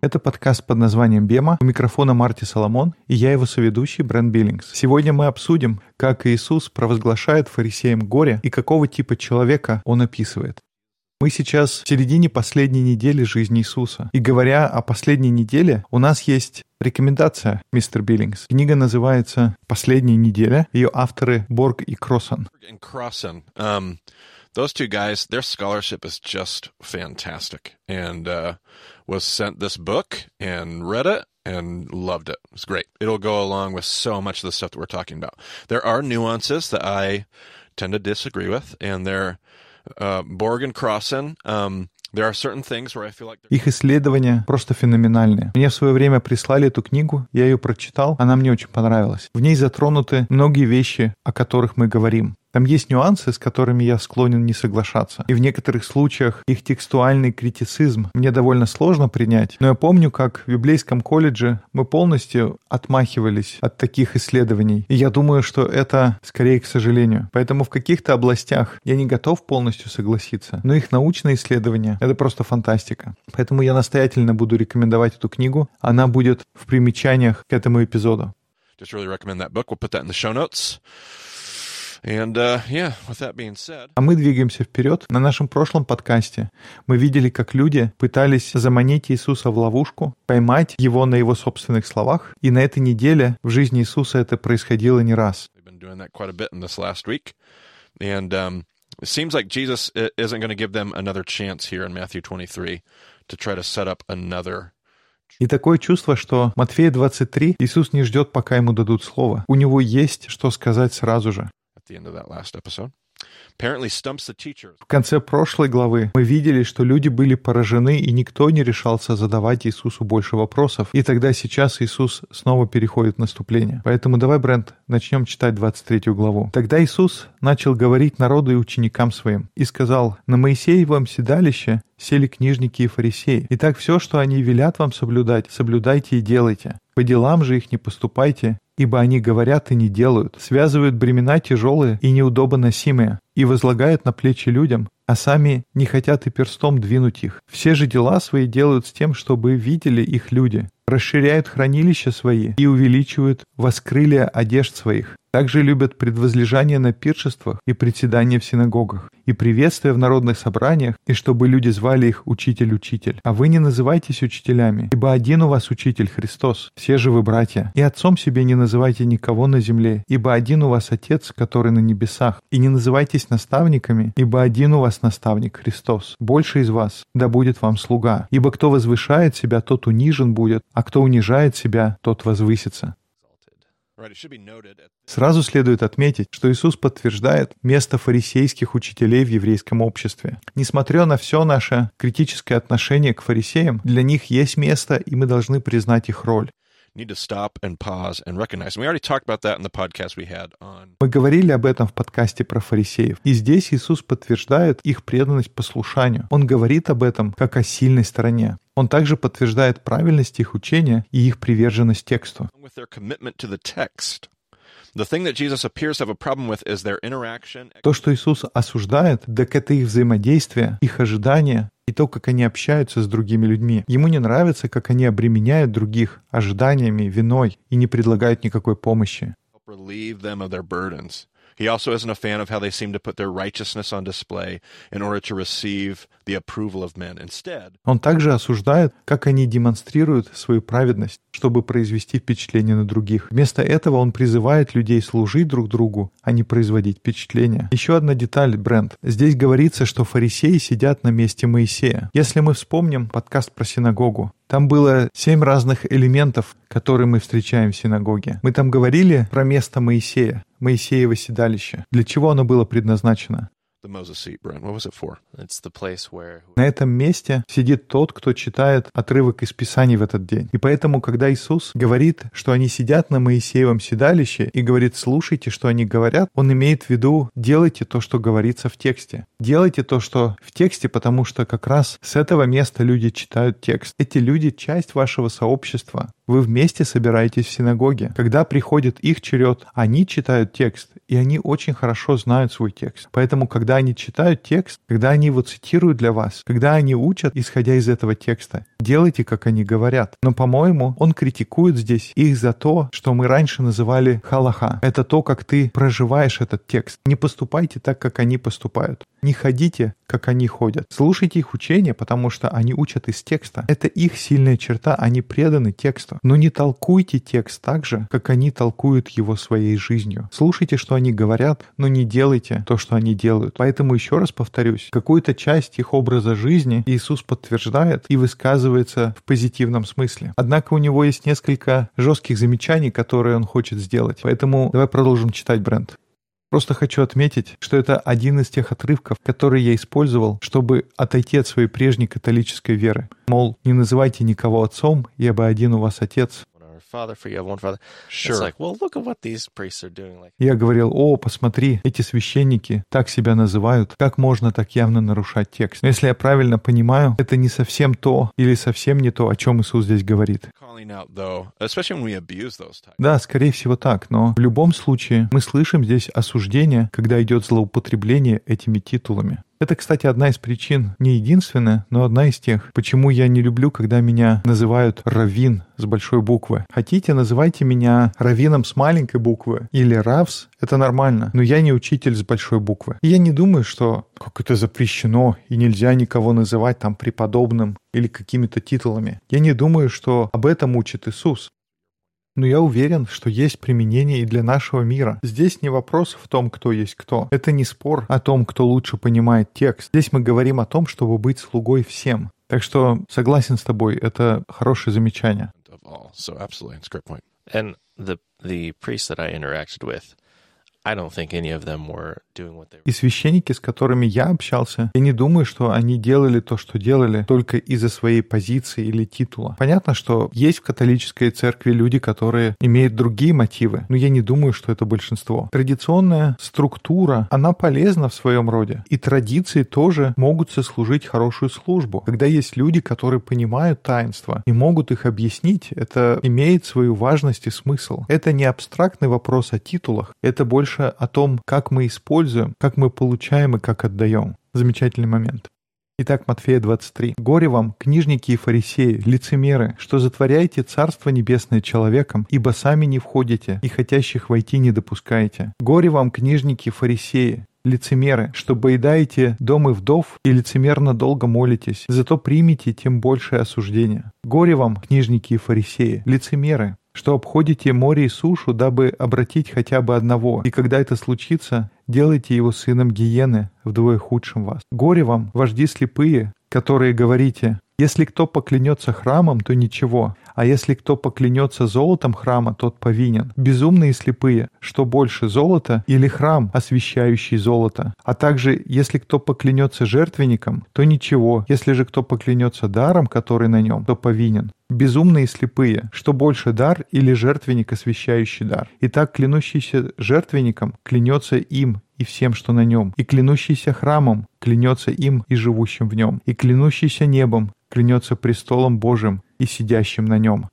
Это подкаст под названием «Бема». У микрофона Марти Соломон и я его соведущий Брэн Биллингс. Сегодня мы обсудим, как Иисус провозглашает фарисеям горе и какого типа человека он описывает. Мы сейчас в середине последней недели жизни Иисуса. И говоря о последней неделе, у нас есть рекомендация, мистер Биллингс. Книга называется «Последняя неделя». Ее авторы Борг и Кроссан. and Crossan. Um, those two guys, their scholarship is just fantastic. And uh, was sent this book and read it and loved it. It's great. It'll go along with so much of the stuff that we're talking about. There are nuances that I tend to disagree with, and they're uh, Borg and Crossan. Um, there are certain things where I feel like they're Их исследования просто феноменальные. Мне в свое время прислали эту книгу, я ее прочитал, она мне очень понравилась. В ней затронуты многие вещи, о которых мы говорим. Там есть нюансы, с которыми я склонен не соглашаться. И в некоторых случаях их текстуальный критицизм мне довольно сложно принять. Но я помню, как в библейском колледже мы полностью отмахивались от таких исследований. И я думаю, что это скорее к сожалению. Поэтому в каких-то областях я не готов полностью согласиться. Но их научные исследования — это просто фантастика. Поэтому я настоятельно буду рекомендовать эту книгу. Она будет в примечаниях к этому эпизоду. just really recommend that book. We'll put that in the show notes. And uh, yeah, with that being said, А мы двигаемся вперед. На нашем прошлом подкасте мы видели, как люди пытались заманить Иисуса в ловушку, поймать его на его собственных словах. И на этой неделе в жизни Иисуса это происходило не раз. We've been doing that quite a bit in this last week. And um, it seems like Jesus i- isn't going to give them another chance here in Matthew 23 to try to set up another. И такое чувство, что Матфея 23 Иисус не ждет, пока ему дадут слово. У него есть что сказать сразу же. В конце прошлой главы мы видели, что люди были поражены, и никто не решался задавать Иисусу больше вопросов. И тогда сейчас Иисус снова переходит в наступление. Поэтому давай, Брент, начнем читать 23 главу. Тогда Иисус начал говорить народу и ученикам своим, и сказал, «На Моисеевом седалище сели книжники и фарисеи. Итак, все, что они велят вам соблюдать, соблюдайте и делайте. По делам же их не поступайте, ибо они говорят и не делают, связывают бремена тяжелые и неудобоносимые, и возлагают на плечи людям, а сами не хотят и перстом двинуть их. Все же дела свои делают с тем, чтобы видели их люди, расширяют хранилища свои и увеличивают воскрылия одежд своих. Также любят предвозлежание на пиршествах и председание в синагогах, и приветствия в народных собраниях, и чтобы люди звали их «Учитель-учитель». А вы не называйтесь учителями, ибо один у вас Учитель Христос, все же вы братья. И отцом себе не называйте никого на земле, ибо один у вас Отец, который на небесах. И не называйтесь наставниками, ибо один у вас наставник Христос. Больше из вас, да будет вам слуга. Ибо кто возвышает себя, тот унижен будет, а кто унижает себя, тот возвысится. Right, it should be noted. At, Сразу следует отметить, что Иисус подтверждает место фарисейских учителей в еврейском обществе. Несмотря на все наше критическое отношение к фарисеям, для них есть место, и мы должны признать их роль. Мы говорили об этом в подкасте про фарисеев. И здесь Иисус подтверждает их преданность послушанию. Он говорит об этом как о сильной стороне. Он также подтверждает правильность их учения и их приверженность тексту. То, что Иисус осуждает, так это их взаимодействие, их ожидания и то, как они общаются с другими людьми. Ему не нравится, как они обременяют других ожиданиями, виной и не предлагают никакой помощи. He also isn't a fan of how they seem to put their righteousness on display in order to receive the approval of men. Instead, Он также осуждает, как они демонстрируют свою праведность, чтобы произвести впечатление на других. Вместо этого он призывает людей служить друг другу, а не производить впечатление. Еще одна деталь, Брент. Здесь говорится, что фарисеи сидят на месте Моисея. Если мы вспомним подкаст про синагогу, там было семь разных элементов, которые мы встречаем в синагоге. Мы там говорили про место Моисея, Моисеево седалище. Для чего оно было предназначено? The Moses seat, Brent, what was it for? It's the place where На этом месте сидит тот, кто читает отрывок из Писаний в этот день. И поэтому, когда Иисус говорит, что они сидят на Моисеевом седалище и говорит, слушайте, что они говорят, он имеет в виду, делайте то, что говорится в тексте. Делайте то, что в тексте, потому что как раз с этого места люди читают текст. Эти люди — часть вашего сообщества. Вы вместе собираетесь в синагоге. Когда приходит их черед, они читают текст, и они очень хорошо знают свой текст. Поэтому, когда они читают текст, когда они его цитируют для вас, когда они учат, исходя из этого текста, делайте, как они говорят. Но, по-моему, он критикует здесь их за то, что мы раньше называли халаха. Это то, как ты проживаешь этот текст. Не поступайте так, как они поступают. Не ходите, как они ходят. Слушайте их учения, потому что они учат из текста. Это их сильная черта, они преданы тексту. Но не толкуйте текст так же, как они толкуют его своей жизнью. Слушайте, что они говорят, но не делайте то, что они делают. Поэтому еще раз повторюсь, какую-то часть их образа жизни Иисус подтверждает и высказывается в позитивном смысле. Однако у него есть несколько жестких замечаний, которые он хочет сделать. Поэтому давай продолжим читать, Брент. Просто хочу отметить, что это один из тех отрывков, которые я использовал, чтобы отойти от своей прежней католической веры. Мол, не называйте никого отцом, ибо один у вас отец. Father for you have one father. Sure. It's like, well, look at what these priests are doing. Like, Я говорил, о, посмотри, эти священники так себя называют, как можно так явно нарушать текст? Но если я правильно понимаю, это не совсем то или совсем не то, о чем Иисус здесь говорит. Да, скорее всего так, но в любом случае мы слышим здесь осуждение, когда идет злоупотребление этими титулами. Это, кстати, одна из причин, не единственная, но одна из тех, почему я не люблю, когда меня называют раввин с большой буквы. Хотите, называйте меня раввином с маленькой буквы или равс, это нормально, но я не учитель с большой буквы. И я не думаю, что как это запрещено и нельзя никого называть там преподобным или какими-то титулами. Я не думаю, что об этом учит Иисус. Но я уверен, что есть применение и для нашего мира. Здесь не вопрос в том, кто есть кто. Это не спор о том, кто лучше понимает текст. Здесь мы говорим о том, чтобы быть слугой всем. Так что согласен с тобой, это хорошее замечание. And the the priests that I interacted with, И священники, с которыми я общался, я не думаю, что они делали то, что делали, только из-за своей позиции или титула. Понятно, что есть в католической церкви люди, которые имеют другие мотивы, но я не думаю, что это большинство. Традиционная структура, она полезна в своем роде. И традиции тоже могут сослужить хорошую службу. Когда есть люди, которые понимают таинства и могут их объяснить, это имеет свою важность и смысл. Это не абстрактный вопрос о титулах, это больше о том, как мы используем, как мы получаем и как отдаем. Замечательный момент. Итак, Матфея 23. «Горе вам, книжники и фарисеи, лицемеры, что затворяете Царство Небесное человеком, ибо сами не входите, и хотящих войти не допускаете. Горе вам, книжники и фарисеи, лицемеры, что поедаете дом и вдов и лицемерно долго молитесь, зато примите тем большее осуждение. Горе вам, книжники и фарисеи, лицемеры, что обходите море и сушу, дабы обратить хотя бы одного, и когда это случится, делайте его сыном гиены, вдвое худшим вас. Горе вам, вожди слепые, которые говорите, если кто поклянется храмом, то ничего, а если кто поклянется золотом храма, тот повинен. Безумные и слепые, что больше золота или храм, освещающий золото. А также, если кто поклянется жертвенником, то ничего, если же кто поклянется даром, который на нем, то повинен. Безумные и слепые, что больше дар или жертвенник, освящающий дар. Итак, клянущийся жертвенником клянется им и всем, что на нем, и клянущийся храмом клянется им и живущим в нем, и клянущийся небом клянется престолом Божьим и сидящим на нем.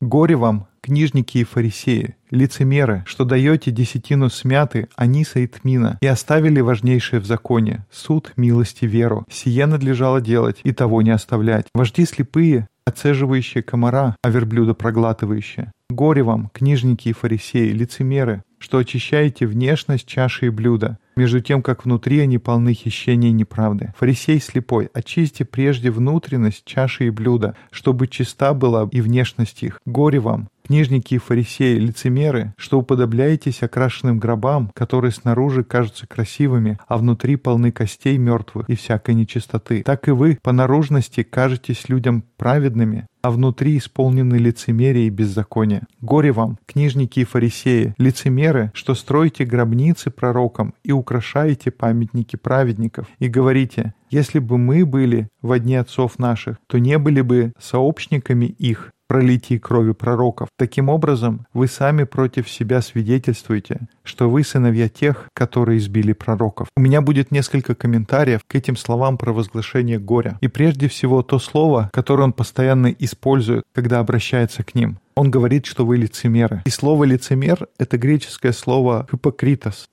Горе вам, книжники и фарисеи, лицемеры, что даете десятину смяты, аниса и тмина, и оставили важнейшее в законе — суд, милость и веру. Сие надлежало делать, и того не оставлять. Вожди слепые, оцеживающие комара, а верблюда проглатывающие. Горе вам, книжники и фарисеи, лицемеры, что очищаете внешность чаши и блюда, между тем, как внутри они полны хищения и неправды. Фарисей слепой, очисти прежде внутренность чаши и блюда, чтобы чиста была и внешность их. Горе вам, книжники и фарисеи, лицемеры, что уподобляетесь окрашенным гробам, которые снаружи кажутся красивыми, а внутри полны костей мертвых и всякой нечистоты. Так и вы по наружности кажетесь людям праведными, а внутри исполнены лицемерие и беззаконие. Горе вам, книжники и фарисеи, лицемеры, что строите гробницы пророкам и украшаете памятники праведников, и говорите, если бы мы были в одни отцов наших, то не были бы сообщниками их. Пролитии крови пророков. Таким образом, вы сами против себя свидетельствуете, что вы сыновья тех, которые избили пророков. У меня будет несколько комментариев к этим словам провозглашения горя. И прежде всего то слово, которое он постоянно использует, когда обращается к ним. Он говорит, что вы лицемеры. И слово «лицемер» — это греческое слово «hypocritos».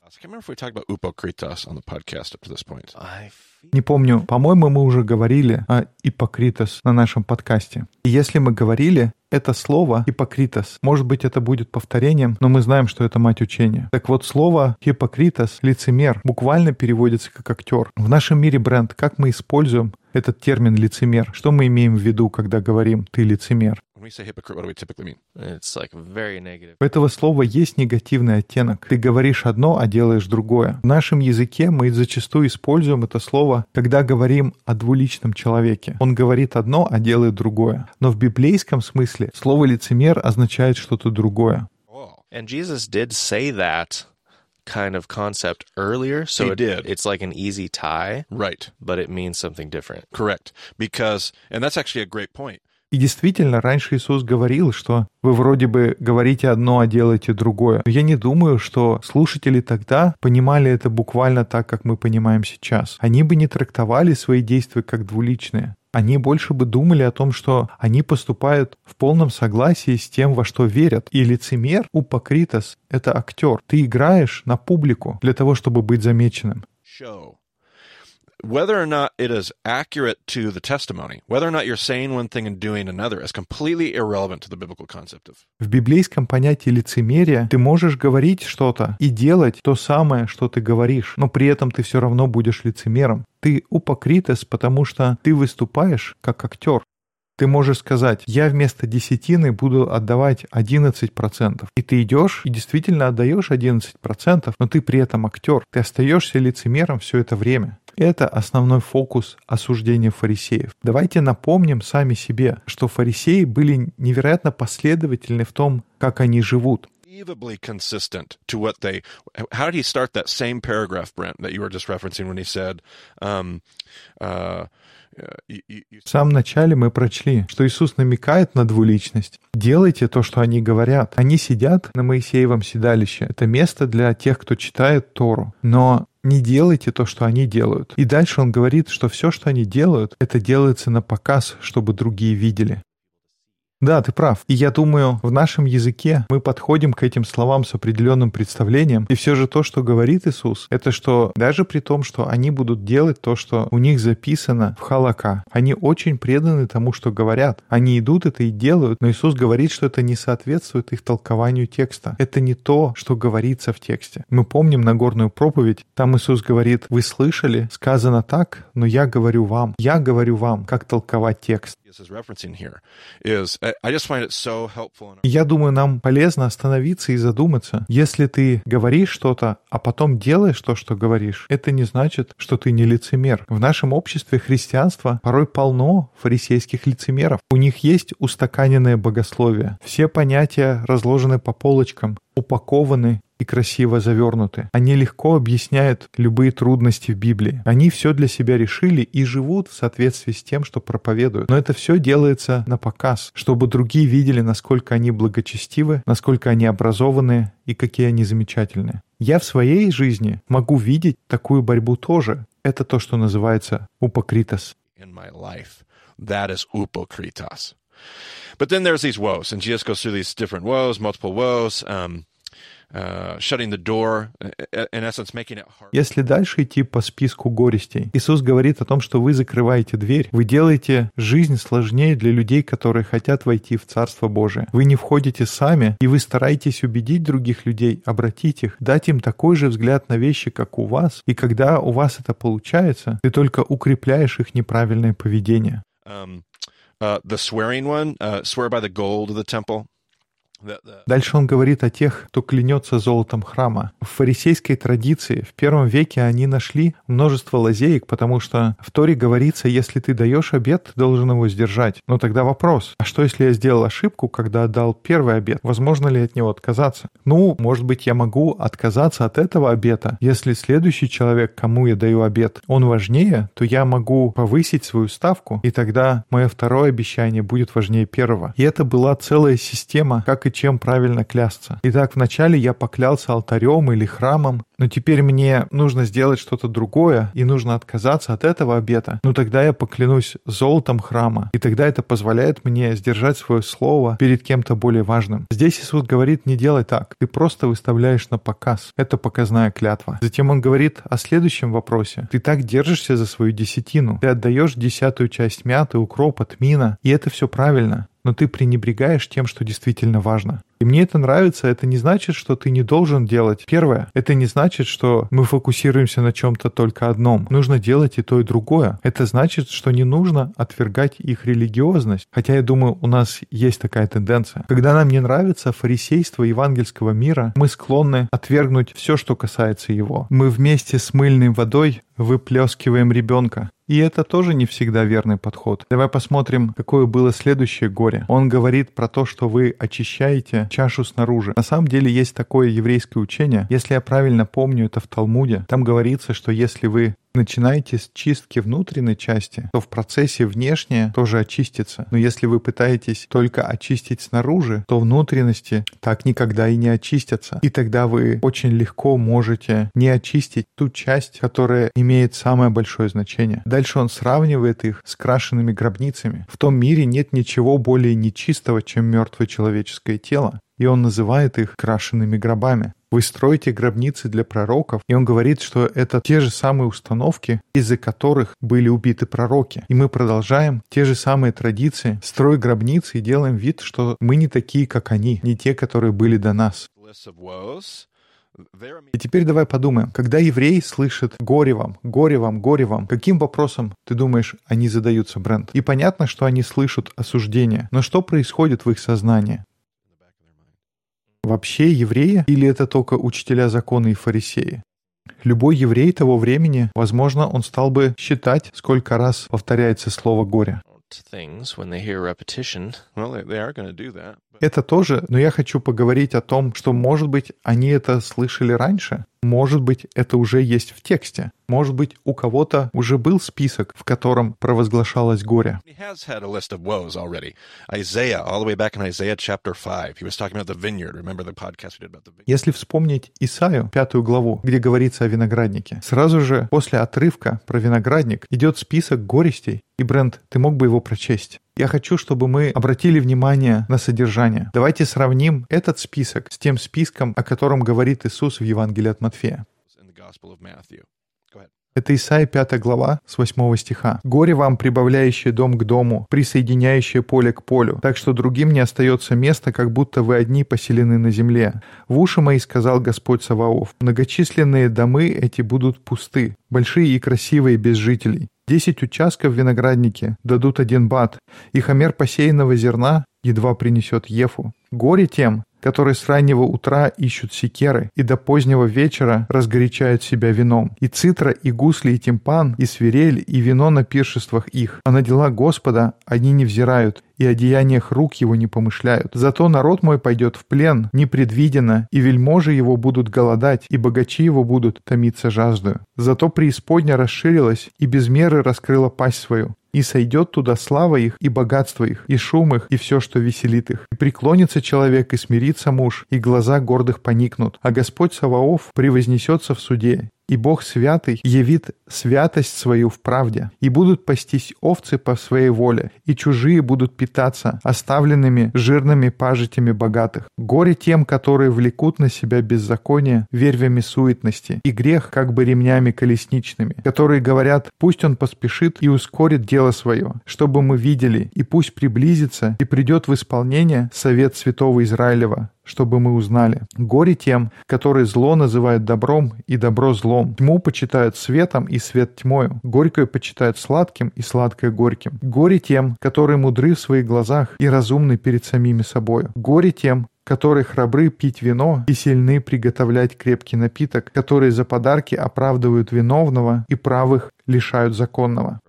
Не помню, по-моему, мы уже говорили о «ипокритос» на нашем подкасте. И если мы говорили, это слово «ипокритос», может быть, это будет повторением, но мы знаем, что это мать учения. Так вот, слово «ипокритос» — лицемер, буквально переводится как актер. В нашем мире бренд, как мы используем этот термин «лицемер»? Что мы имеем в виду, когда говорим «ты лицемер»? When we say hypocrite, what do we typically mean? it's like very negative. У этого слова есть негативный оттенок. Ты говоришь одно, а делаешь другое. В нашем языке мы зачастую используем это слово, когда говорим о двуличном человеке. Он говорит одно, а делает другое. Но в библейском смысле слово «лицемер» означает что-то другое. Oh, And Jesus did say that kind of concept earlier, so it- did. it's like an easy tie, right. but it means something different. Correct. Because, and that's actually a great point. И действительно, раньше Иисус говорил, что вы вроде бы говорите одно, а делаете другое. Но я не думаю, что слушатели тогда понимали это буквально так, как мы понимаем сейчас. Они бы не трактовали свои действия как двуличные. Они больше бы думали о том, что они поступают в полном согласии с тем, во что верят. И лицемер, упокритос, это актер. Ты играешь на публику для того, чтобы быть замеченным. Show. Whether or not it is accurate to the testimony, whether or not you're saying one thing and doing another, is completely irrelevant to the biblical concept of В библейском понятии лицемерия ты можешь говорить что-то и делать то самое, что ты говоришь, но при этом ты все равно будешь лицемером. Ты упокритес, потому что ты выступаешь как актер. Ты можешь сказать, я вместо десятины буду отдавать 11%. И ты идешь и действительно отдаешь 11%, но ты при этом актер. Ты остаешься лицемером все это время. Это основной фокус осуждения фарисеев. Давайте напомним сами себе, что фарисеи были невероятно последовательны в том, как они живут. unbelievably consistent to what they. How did he start that same paragraph, Brent, that you were just referencing when he said, um, uh, uh, В самом начале мы прочли, что Иисус намекает на двуличность. Делайте то, что они говорят. Они сидят на Моисеевом седалище. Это место для тех, кто читает Тору. Но не делайте то, что они делают. И дальше он говорит, что все, что они делают, это делается на показ, чтобы другие видели. Да, ты прав. И я думаю, в нашем языке мы подходим к этим словам с определенным представлением. И все же то, что говорит Иисус, это что даже при том, что они будут делать то, что у них записано в халака, они очень преданы тому, что говорят. Они идут это и делают, но Иисус говорит, что это не соответствует их толкованию текста. Это не то, что говорится в тексте. Мы помним Нагорную проповедь. Там Иисус говорит, вы слышали, сказано так, но я говорю вам. Я говорю вам, как толковать текст. Я думаю, нам полезно остановиться и задуматься. Если ты говоришь что-то, а потом делаешь то, что говоришь, это не значит, что ты не лицемер. В нашем обществе христианства порой полно фарисейских лицемеров. У них есть устаканенное богословие. Все понятия разложены по полочкам, упакованы и красиво завернуты. Они легко объясняют любые трудности в Библии. Они все для себя решили и живут в соответствии с тем, что проповедуют. Но это все делается на показ, чтобы другие видели, насколько они благочестивы, насколько они образованные и какие они замечательные. Я в своей жизни могу видеть такую борьбу тоже. Это то, что называется упокритос. that is upokritos. But then there's these woes, and Jesus goes through these different woes, multiple woes, um. Если дальше идти по списку горестей, Иисус говорит о том, что вы закрываете дверь, вы делаете жизнь сложнее для людей, которые хотят войти в Царство Божие. Вы не входите сами, и вы стараетесь убедить других людей, обратить их, дать им такой же взгляд на вещи, как у вас. И когда у вас это получается, ты только укрепляешь их неправильное поведение. Um, uh, the swearing one, uh, swear by the gold of the temple. Дальше он говорит о тех, кто клянется золотом храма. В фарисейской традиции в первом веке они нашли множество лазеек, потому что в Торе говорится, если ты даешь обед, ты должен его сдержать. Но тогда вопрос, а что если я сделал ошибку, когда отдал первый обед? Возможно ли от него отказаться? Ну, может быть, я могу отказаться от этого обета. Если следующий человек, кому я даю обед, он важнее, то я могу повысить свою ставку, и тогда мое второе обещание будет важнее первого. И это была целая система, как и чем правильно клясться. Итак, вначале я поклялся алтарем или храмом, но теперь мне нужно сделать что-то другое, и нужно отказаться от этого обета. Но тогда я поклянусь золотом храма, и тогда это позволяет мне сдержать свое слово перед кем-то более важным. Здесь Иисус говорит, не делай так, ты просто выставляешь на показ. Это показная клятва. Затем он говорит о следующем вопросе. Ты так держишься за свою десятину, ты отдаешь десятую часть мяты, укропа, тмина, и это все правильно но ты пренебрегаешь тем, что действительно важно. И мне это нравится. Это не значит, что ты не должен делать первое. Это не значит, что мы фокусируемся на чем-то только одном. Нужно делать и то, и другое. Это значит, что не нужно отвергать их религиозность. Хотя я думаю, у нас есть такая тенденция. Когда нам не нравится фарисейство евангельского мира, мы склонны отвергнуть все, что касается его. Мы вместе с мыльной водой выплескиваем ребенка. И это тоже не всегда верный подход. Давай посмотрим, какое было следующее горе. Он говорит про то, что вы очищаете чашу снаружи. На самом деле есть такое еврейское учение. Если я правильно помню, это в Талмуде. Там говорится, что если вы начинаете с чистки внутренней части, то в процессе внешнее тоже очистится. Но если вы пытаетесь только очистить снаружи, то внутренности так никогда и не очистятся. И тогда вы очень легко можете не очистить ту часть, которая имеет самое большое значение. Дальше он сравнивает их с крашенными гробницами. В том мире нет ничего более нечистого, чем мертвое человеческое тело и он называет их крашенными гробами. Вы строите гробницы для пророков, и он говорит, что это те же самые установки, из-за которых были убиты пророки. И мы продолжаем те же самые традиции, строим гробницы и делаем вид, что мы не такие, как они, не те, которые были до нас. И теперь давай подумаем, когда евреи слышат «горе вам, горе вам, горе вам», каким вопросом, ты думаешь, они задаются, Брент? И понятно, что они слышат осуждение, но что происходит в их сознании? Вообще евреи или это только учителя закона и фарисеи? Любой еврей того времени, возможно, он стал бы считать, сколько раз повторяется слово «горе». Это тоже, но я хочу поговорить о том, что, может быть, они это слышали раньше. Может быть, это уже есть в тексте. Может быть, у кого-то уже был список, в котором провозглашалось горе. he has had a list of woes already. Isaiah, all the way back in Isaiah chapter 5, he was talking about the vineyard. Remember the podcast we did about the vineyard? Если вспомнить Исаю, пятую главу, где говорится о винограднике, сразу же после отрывка про виноградник идет список горестей. И, Брент, ты мог бы его прочесть? Я хочу, чтобы мы обратили внимание на содержание. Давайте сравним этот список с тем списком, о котором говорит Иисус в Евангелии от Матфея. Это Исаия 5 глава с 8 стиха. «Горе вам, прибавляющее дом к дому, присоединяющее поле к полю, так что другим не остается места, как будто вы одни поселены на земле. В уши мои сказал Господь Саваоф, многочисленные домы эти будут пусты, большие и красивые без жителей. Десять участков в винограднике дадут один бат, и хамер посеянного зерна едва принесет ефу. Горе тем, которые с раннего утра ищут секеры и до позднего вечера разгорячают себя вином. И цитра, и гусли, и тимпан, и свирель, и вино на пиршествах их. А на дела Господа они не взирают, и о деяниях рук его не помышляют. Зато народ мой пойдет в плен, непредвиденно, и вельможи его будут голодать, и богачи его будут томиться жаждою. Зато преисподня расширилась, и без меры раскрыла пасть свою. И сойдет туда слава их, и богатство их, и шум их, и все, что веселит их. И преклонится человек, и смирится муж, и глаза гордых поникнут. А Господь Саваоф превознесется в суде, и Бог святый явит святость свою в правде, и будут пастись овцы по своей воле, и чужие будут питаться оставленными жирными пажитями богатых. Горе тем, которые влекут на себя беззаконие вервями суетности, и грех как бы ремнями колесничными, которые говорят, пусть он поспешит и ускорит дело свое, чтобы мы видели, и пусть приблизится и придет в исполнение совет святого Израилева, чтобы мы узнали. Горе тем, которые зло называют добром и добро злом. Тьму почитают светом и свет тьмою. Горькое почитают сладким и сладкое горьким. Горе тем, которые мудры в своих глазах и разумны перед самими собою. Горе тем, которые храбры пить вино и сильны приготовлять крепкий напиток, которые за подарки оправдывают виновного и правых лишают законного.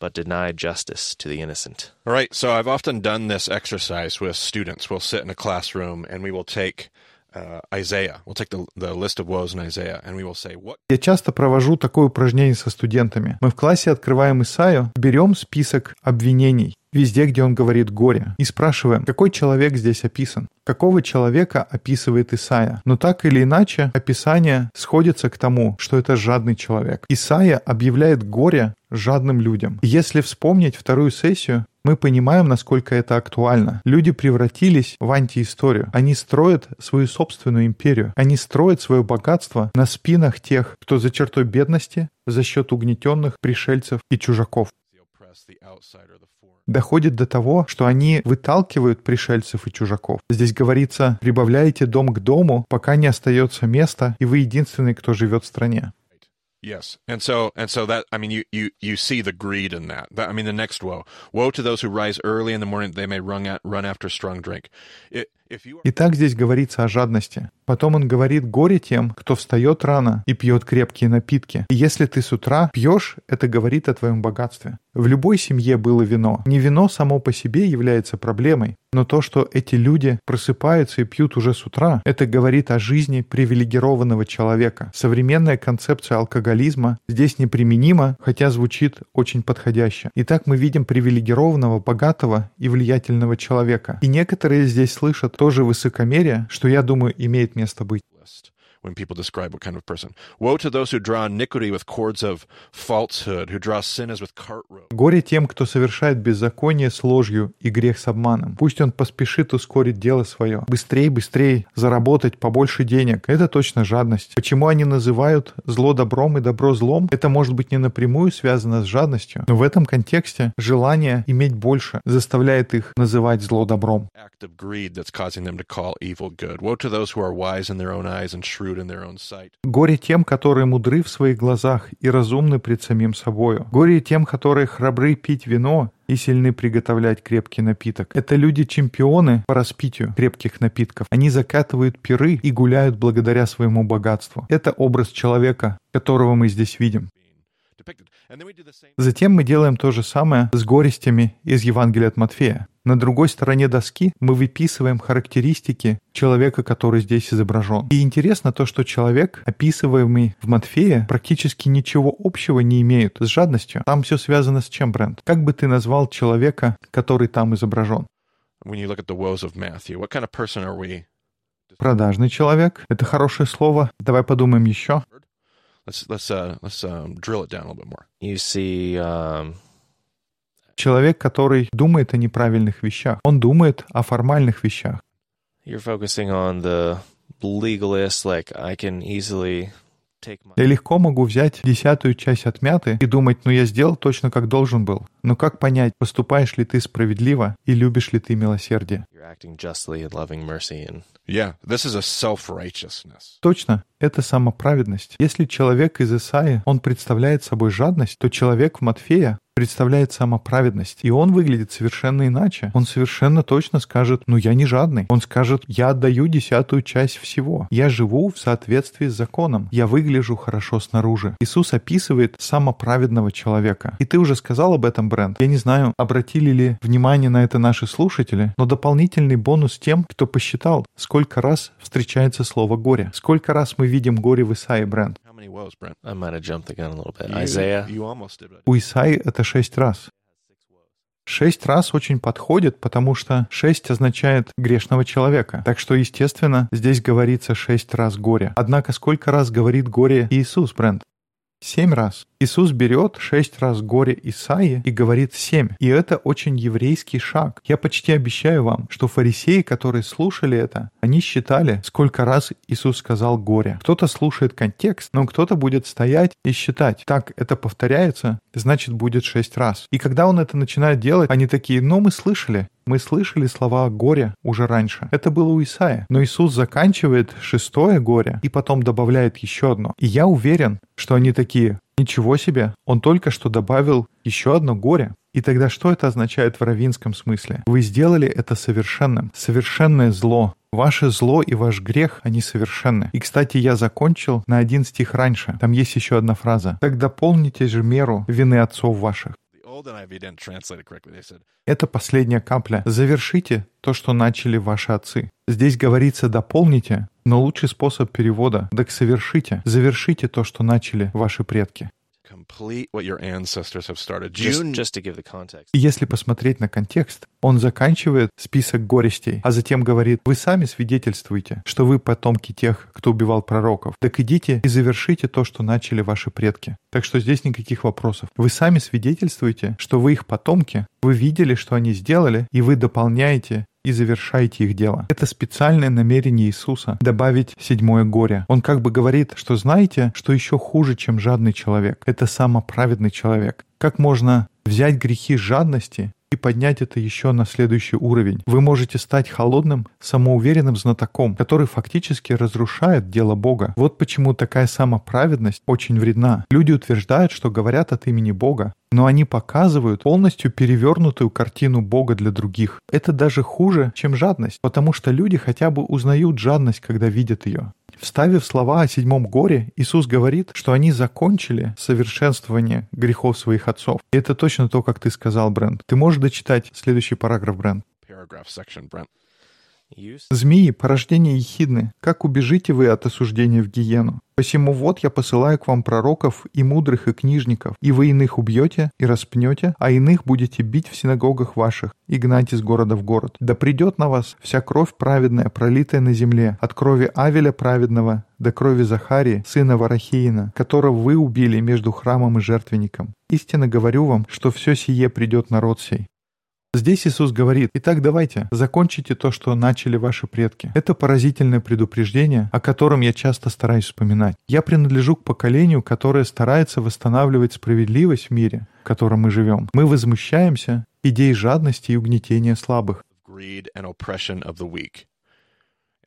but deny justice to the innocent. All right. So I've often done this exercise with students. We'll sit in a classroom and we will take uh, Isaiah. We'll take the, the list of woes in Isaiah and we will say, what Я часто провожу такое упражнение со студентами. Мы в классе открываем Исаю, берем список обвинений, везде, где он говорит «горе», и спрашиваем, какой человек здесь описан, какого человека описывает Исаия. Но так или иначе, описание сходится к тому, что это жадный человек. Исаия объявляет горе жадным людям. Если вспомнить вторую сессию, мы понимаем, насколько это актуально. Люди превратились в антиисторию. Они строят свою собственную империю. Они строят свое богатство на спинах тех, кто за чертой бедности, за счет угнетенных пришельцев и чужаков. Доходит до того, что они выталкивают пришельцев и чужаков. Здесь говорится, прибавляете дом к дому, пока не остается места, и вы единственный, кто живет в стране. Yes, and so and so that I mean you you you see the greed in that. that I mean the next woe: woe to those who rise early in the morning; they may run at, run after strong drink. It, Итак, здесь говорится о жадности. Потом он говорит горе тем, кто встает рано и пьет крепкие напитки. И если ты с утра пьешь, это говорит о твоем богатстве. В любой семье было вино. Не вино само по себе является проблемой, но то, что эти люди просыпаются и пьют уже с утра, это говорит о жизни привилегированного человека. Современная концепция алкоголизма здесь неприменима, хотя звучит очень подходяще. Итак, мы видим привилегированного, богатого и влиятельного человека. И некоторые здесь слышат тоже высокомерие, что, я думаю, имеет место быть. When people describe what kind of person. Woe to those who draw iniquity with cords of falsehood, who draw sin as with cart rope. Горе тем, кто совершает беззаконие с ложью и грех с обманом. Пусть он поспешит ускорить дело свое. Быстрей, быстрей заработать побольше денег. Это точно жадность. Почему они называют зло добром и добро злом? Это может быть не напрямую связано с жадностью, но в этом контексте желание иметь больше заставляет их называть зло добром. Act of greed that's causing them to call evil good. Woe to those who are wise in their own eyes and shrewd Горе тем, которые мудры в своих глазах и разумны пред самим собою. Горе тем, которые храбры пить вино и сильны приготовлять крепкий напиток. Это люди-чемпионы по распитию крепких напитков. Они закатывают пиры и гуляют благодаря своему богатству. Это образ человека, которого мы здесь видим. Затем мы делаем то же самое с горестями из Евангелия от Матфея. На другой стороне доски мы выписываем характеристики человека, который здесь изображен. И интересно то, что человек, описываемый в Матфея, практически ничего общего не имеет с жадностью. Там все связано с чем, Брент? Как бы ты назвал человека, который там изображен? Продажный человек. Это хорошее слово. Давай подумаем еще. Let's let's uh let's um, drill it down a little bit more. You see, um, Человек, который думает о неправильных вещах. Он думает о формальных вещах. you're focusing on the legalist, like I can easily take my. Я легко могу взять десятую часть отмяты и думать, ну я сделал точно как должен был. Но как понять, поступаешь ли ты справедливо и любишь ли ты милосердие? You're acting justly and loving mercy, and Yeah, this is a self-righteousness. Точно, это самоправедность. Если человек из Исаи, он представляет собой жадность, то человек в Матфея представляет самоправедность. И он выглядит совершенно иначе. Он совершенно точно скажет, ну я не жадный. Он скажет, я отдаю десятую часть всего. Я живу в соответствии с законом. Я выгляжу хорошо снаружи. Иисус описывает самоправедного человека. И ты уже сказал об этом, Брент. Я не знаю, обратили ли внимание на это наши слушатели, но дополнительный бонус тем, кто посчитал, сколько раз встречается слово «горе». Сколько раз мы видим горе в Исаии, Брент. У Исаи это шесть раз. Шесть раз очень подходит, потому что шесть означает грешного человека. Так что, естественно, здесь говорится шесть раз горе. Однако сколько раз говорит горе Иисус, Брент? Семь раз. Иисус берет шесть раз горе Исаии и говорит семь. И это очень еврейский шаг. Я почти обещаю вам, что фарисеи, которые слушали это, они считали, сколько раз Иисус сказал горе. Кто-то слушает контекст, но кто-то будет стоять и считать. Так, это повторяется, значит будет шесть раз. И когда он это начинает делать, они такие, ну мы слышали. Мы слышали слова горе уже раньше. Это было у Исаия. Но Иисус заканчивает шестое горе и потом добавляет еще одно. И я уверен, что они такие, ничего себе, он только что добавил еще одно горе. И тогда что это означает в равинском смысле? Вы сделали это совершенным. Совершенное зло Ваше зло и ваш грех, они совершенны. И, кстати, я закончил на один стих раньше. Там есть еще одна фраза. «Так дополните же меру вины отцов ваших». Это последняя капля. Завершите то, что начали ваши отцы. Здесь говорится «дополните», но лучший способ перевода «так совершите». Завершите то, что начали ваши предки. Complete what your ancestors have started. Just, June, just to give the context. И если посмотреть на контекст, он заканчивает список горестей, а затем говорит, вы сами свидетельствуете, что вы потомки тех, кто убивал пророков. Так идите и завершите то, что начали ваши предки. Так что здесь никаких вопросов. Вы сами свидетельствуете, что вы их потомки, вы видели, что они сделали, и вы дополняете и завершаете их дело. Это специальное намерение Иисуса добавить седьмое горе. Он как бы говорит, что знаете, что еще хуже, чем жадный человек. Это самоправедный человек. Как можно взять грехи жадности и поднять это еще на следующий уровень. Вы можете стать холодным, самоуверенным знатоком, который фактически разрушает дело Бога. Вот почему такая самоправедность очень вредна. Люди утверждают, что говорят от имени Бога, но они показывают полностью перевернутую картину Бога для других. Это даже хуже, чем жадность, потому что люди хотя бы узнают жадность, когда видят ее. Вставив слова о седьмом горе, Иисус говорит, что они закончили совершенствование грехов своих отцов. И это точно то, как ты сказал, Брент. Ты можешь дочитать следующий параграф, Брент. paragraph section, Brent. Змеи, порождение ехидны, как убежите вы от осуждения в гиену? Посему вот я посылаю к вам пророков и мудрых и книжников, и вы иных убьете и распнете, а иных будете бить в синагогах ваших и гнать из города в город. Да придет на вас вся кровь праведная, пролитая на земле, от крови Авеля праведного до крови Захарии, сына Варахиина, которого вы убили между храмом и жертвенником. Истинно говорю вам, что все сие придет народ сей. Здесь Иисус говорит, «Итак, давайте, закончите то, что начали ваши предки». Это поразительное предупреждение, о котором я часто стараюсь вспоминать. Я принадлежу к поколению, которое старается восстанавливать справедливость в мире, в котором мы живем. Мы возмущаемся идеей жадности и угнетения слабых.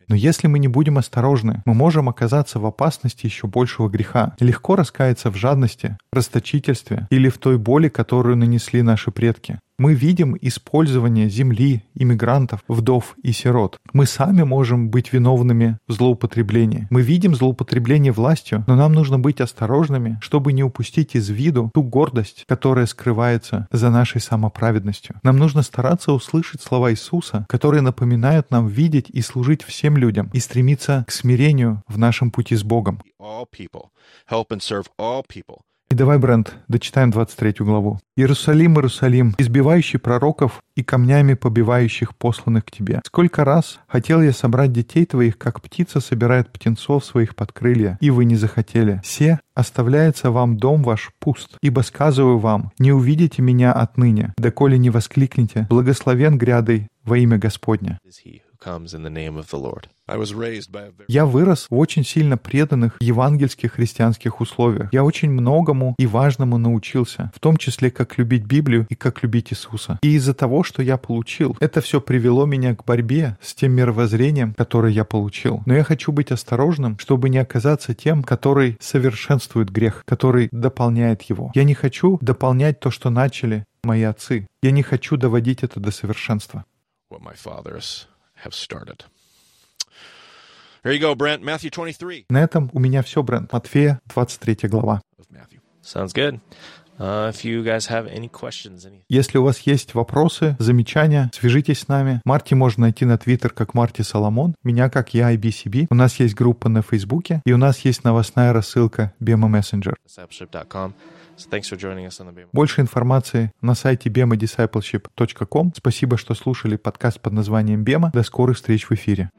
Но если мы не будем осторожны, мы можем оказаться в опасности еще большего греха. Легко раскаяться в жадности, расточительстве или в той боли, которую нанесли наши предки. Мы видим использование земли, иммигрантов, вдов и сирот. Мы сами можем быть виновными в злоупотреблении. Мы видим злоупотребление властью, но нам нужно быть осторожными, чтобы не упустить из виду ту гордость, которая скрывается за нашей самоправедностью. Нам нужно стараться услышать слова Иисуса, которые напоминают нам видеть и служить всем людям и стремиться к смирению в нашем пути с Богом. All people. Help and serve all people. И давай, Брент, дочитаем 23 главу. «Иерусалим, Иерусалим, избивающий пророков и камнями побивающих посланных к тебе. Сколько раз хотел я собрать детей твоих, как птица собирает птенцов своих под крылья, и вы не захотели. Все оставляется вам дом ваш пуст. Ибо сказываю вам, не увидите меня отныне, доколе не воскликнете, благословен грядой во имя Господня». Я вырос в очень сильно преданных евангельских христианских условиях. Я очень многому и важному научился, в том числе, как любить Библию и как любить Иисуса. И из-за того, что я получил, это все привело меня к борьбе с тем мировоззрением, которое я получил. Но я хочу быть осторожным, чтобы не оказаться тем, который совершенствует грех, который дополняет его. Я не хочу дополнять то, что начали мои отцы. Я не хочу доводить это до совершенства. what my fathers have started. There you go, Brent. Matthew 23 На этом у меня все, Брент. Матфея, 23 глава. Sounds good. Uh, if you guys have any questions, any Если у вас есть вопросы, замечания, свяжитесь с нами. Марти можно найти на Твиттер как Марти Соломон, меня как я IBCB. У нас есть группа на Фейсбуке, и у нас есть новостная рассылка Bema Messenger. Больше информации на сайте bemadiscipleship.com. Спасибо, что слушали подкаст под названием Бема. До скорых встреч в эфире.